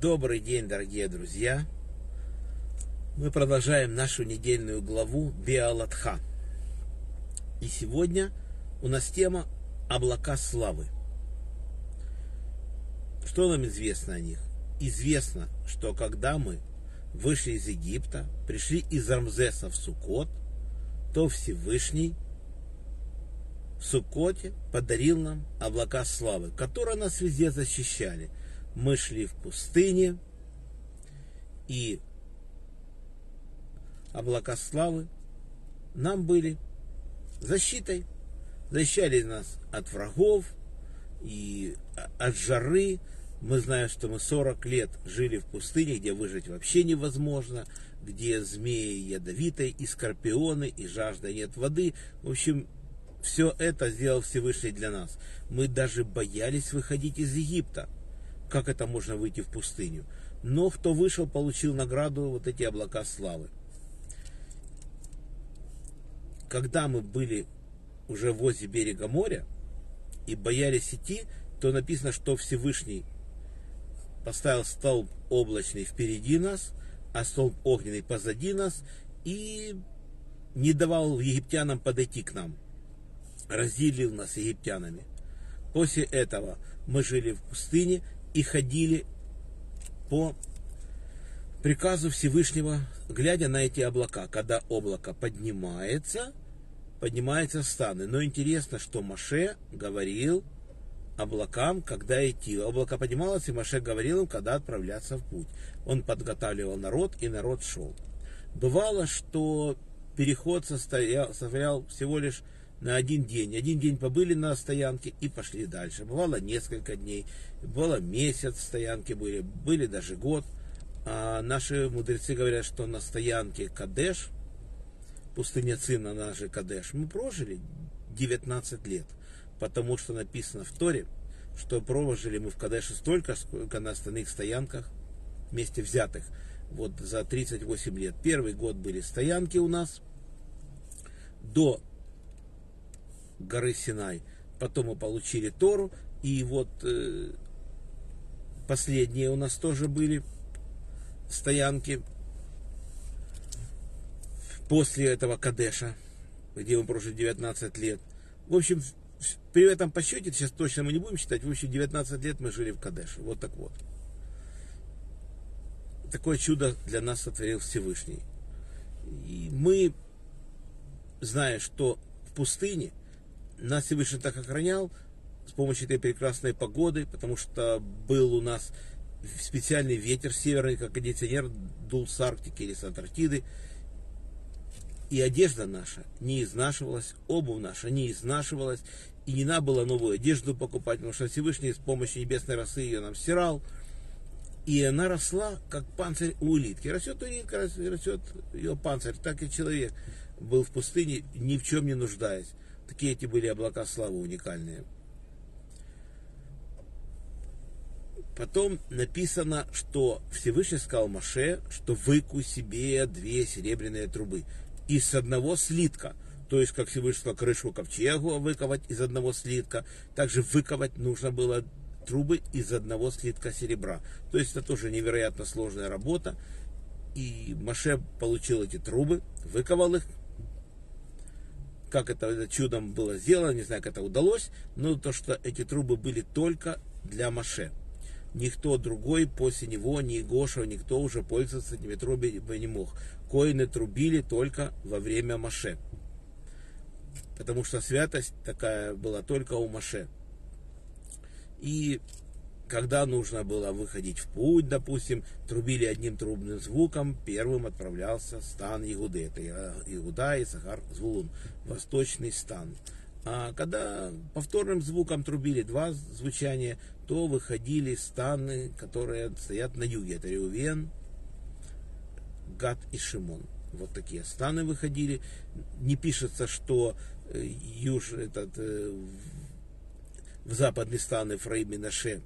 Добрый день, дорогие друзья! Мы продолжаем нашу недельную главу Биалатха. И сегодня у нас тема облака славы. Что нам известно о них? Известно, что когда мы вышли из Египта, пришли из Рамзеса в Сукот, то Всевышний Сукоте подарил нам облака славы, которые нас везде защищали. Мы шли в пустыне, и облака славы нам были защитой. Защищали нас от врагов и от жары. Мы знаем, что мы 40 лет жили в пустыне, где выжить вообще невозможно, где змеи ядовитые, и скорпионы, и жажда нет воды. В общем, все это сделал Всевышний для нас. Мы даже боялись выходить из Египта. Как это можно выйти в пустыню? Но кто вышел, получил награду вот эти облака славы. Когда мы были уже возле берега моря и боялись идти, то написано, что Всевышний поставил столб облачный впереди нас, а столб огненный позади нас и не давал египтянам подойти к нам разделил нас египтянами. После этого мы жили в пустыне и ходили по приказу Всевышнего, глядя на эти облака. Когда облако поднимается, поднимаются станы. Но интересно, что Маше говорил облакам, когда идти. Облако поднималось, и Маше говорил им, когда отправляться в путь. Он подготавливал народ, и народ шел. Бывало, что переход состоял, состоял всего лишь на один день. Один день побыли на стоянке и пошли дальше. Бывало несколько дней, бывало месяц стоянки были, были даже год. А наши мудрецы говорят, что на стоянке Кадеш, пустыня Цина, нашей Кадеш, мы прожили 19 лет. Потому что написано в Торе, что прожили мы в Кадеше столько, сколько на остальных стоянках вместе взятых. Вот за 38 лет. Первый год были стоянки у нас. До горы Синай. Потом мы получили Тору. И вот э, последние у нас тоже были стоянки после этого Кадеша, где мы прожили 19 лет. В общем, при этом по счете, сейчас точно мы не будем считать, в общем, 19 лет мы жили в Кадеше. Вот так вот. Такое чудо для нас сотворил Всевышний. И мы, зная, что в пустыне нас Всевышний так охранял с помощью этой прекрасной погоды, потому что был у нас специальный ветер северный, как кондиционер, дул с Арктики или с Антарктиды. И одежда наша не изнашивалась, обувь наша не изнашивалась, и не надо было новую одежду покупать, потому что Всевышний с помощью небесной росы ее нам стирал. И она росла, как панцирь у улитки. Растет улитка, растет ее панцирь, так и человек был в пустыне, ни в чем не нуждаясь. Такие эти были облака славы уникальные. Потом написано, что Всевышний сказал Маше, что выкуй себе две серебряные трубы из одного слитка. То есть, как Всевышний сказал, крышу ковчегу выковать из одного слитка. Также выковать нужно было трубы из одного слитка серебра. То есть, это тоже невероятно сложная работа. И Маше получил эти трубы, выковал их, как это чудом было сделано, не знаю, как это удалось, но то, что эти трубы были только для Маше. Никто другой после него, ни Гоша, никто уже пользоваться этими трубами не мог. Коины трубили только во время Маше. Потому что святость такая была только у Маше. И когда нужно было выходить в путь, допустим, трубили одним трубным звуком, первым отправлялся стан Игуды. Это Игуда и Сахар Звулун, восточный стан. А когда повторным звуком трубили два звучания, то выходили станы, которые стоят на юге. Это Реувен, Гад и Шимон. Вот такие станы выходили. Не пишется, что э, юж, этот, э, в западный стан Ефраим и Наше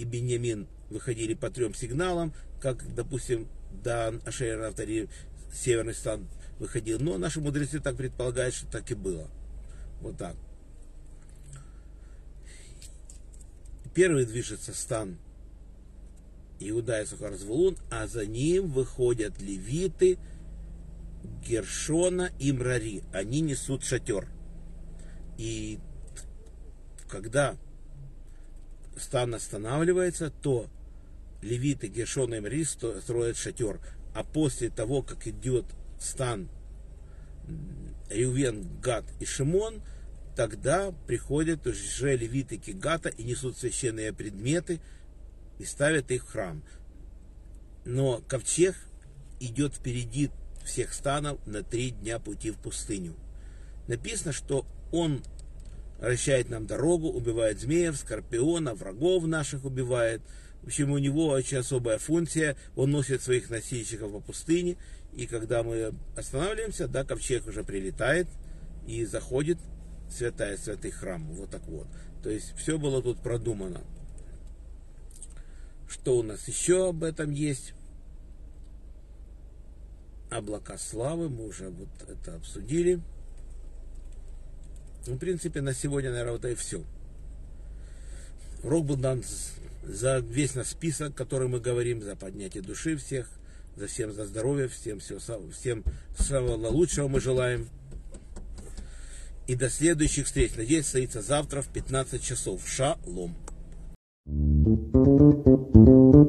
и Беньямин выходили по трем сигналам, как, допустим, Дан, Ашер, Автори, Северный стан выходил. Но наши мудрецы так предполагают, что так и было. Вот так. первый движется стан Иуда и Сухарзвулун, а за ним выходят левиты Гершона и Мрари. Они несут шатер. И когда стан останавливается, то левиты Гершона и Мрари строят шатер. А после того, как идет стан Рювен, Гад и Шимон, тогда приходят уже левиты Кигата и несут священные предметы и ставят их в храм. Но ковчег идет впереди всех станов на три дня пути в пустыню. Написано, что он вращает нам дорогу, убивает змеев, скорпиона, врагов наших убивает. В общем, у него очень особая функция. Он носит своих носильщиков по пустыне. И когда мы останавливаемся, да, ковчег уже прилетает и заходит святая святых храм. Вот так вот. То есть все было тут продумано. Что у нас еще об этом есть? Облака славы, мы уже вот это обсудили. Ну, в принципе, на сегодня, наверное, вот и все. Урок был дан за весь наш список, который мы говорим, за поднятие души всех, за всем за здоровье, всем, всего, всем самого лучшего мы желаем. И до следующих встреч. Надеюсь, состоится завтра в 15 часов. Шалом. thank you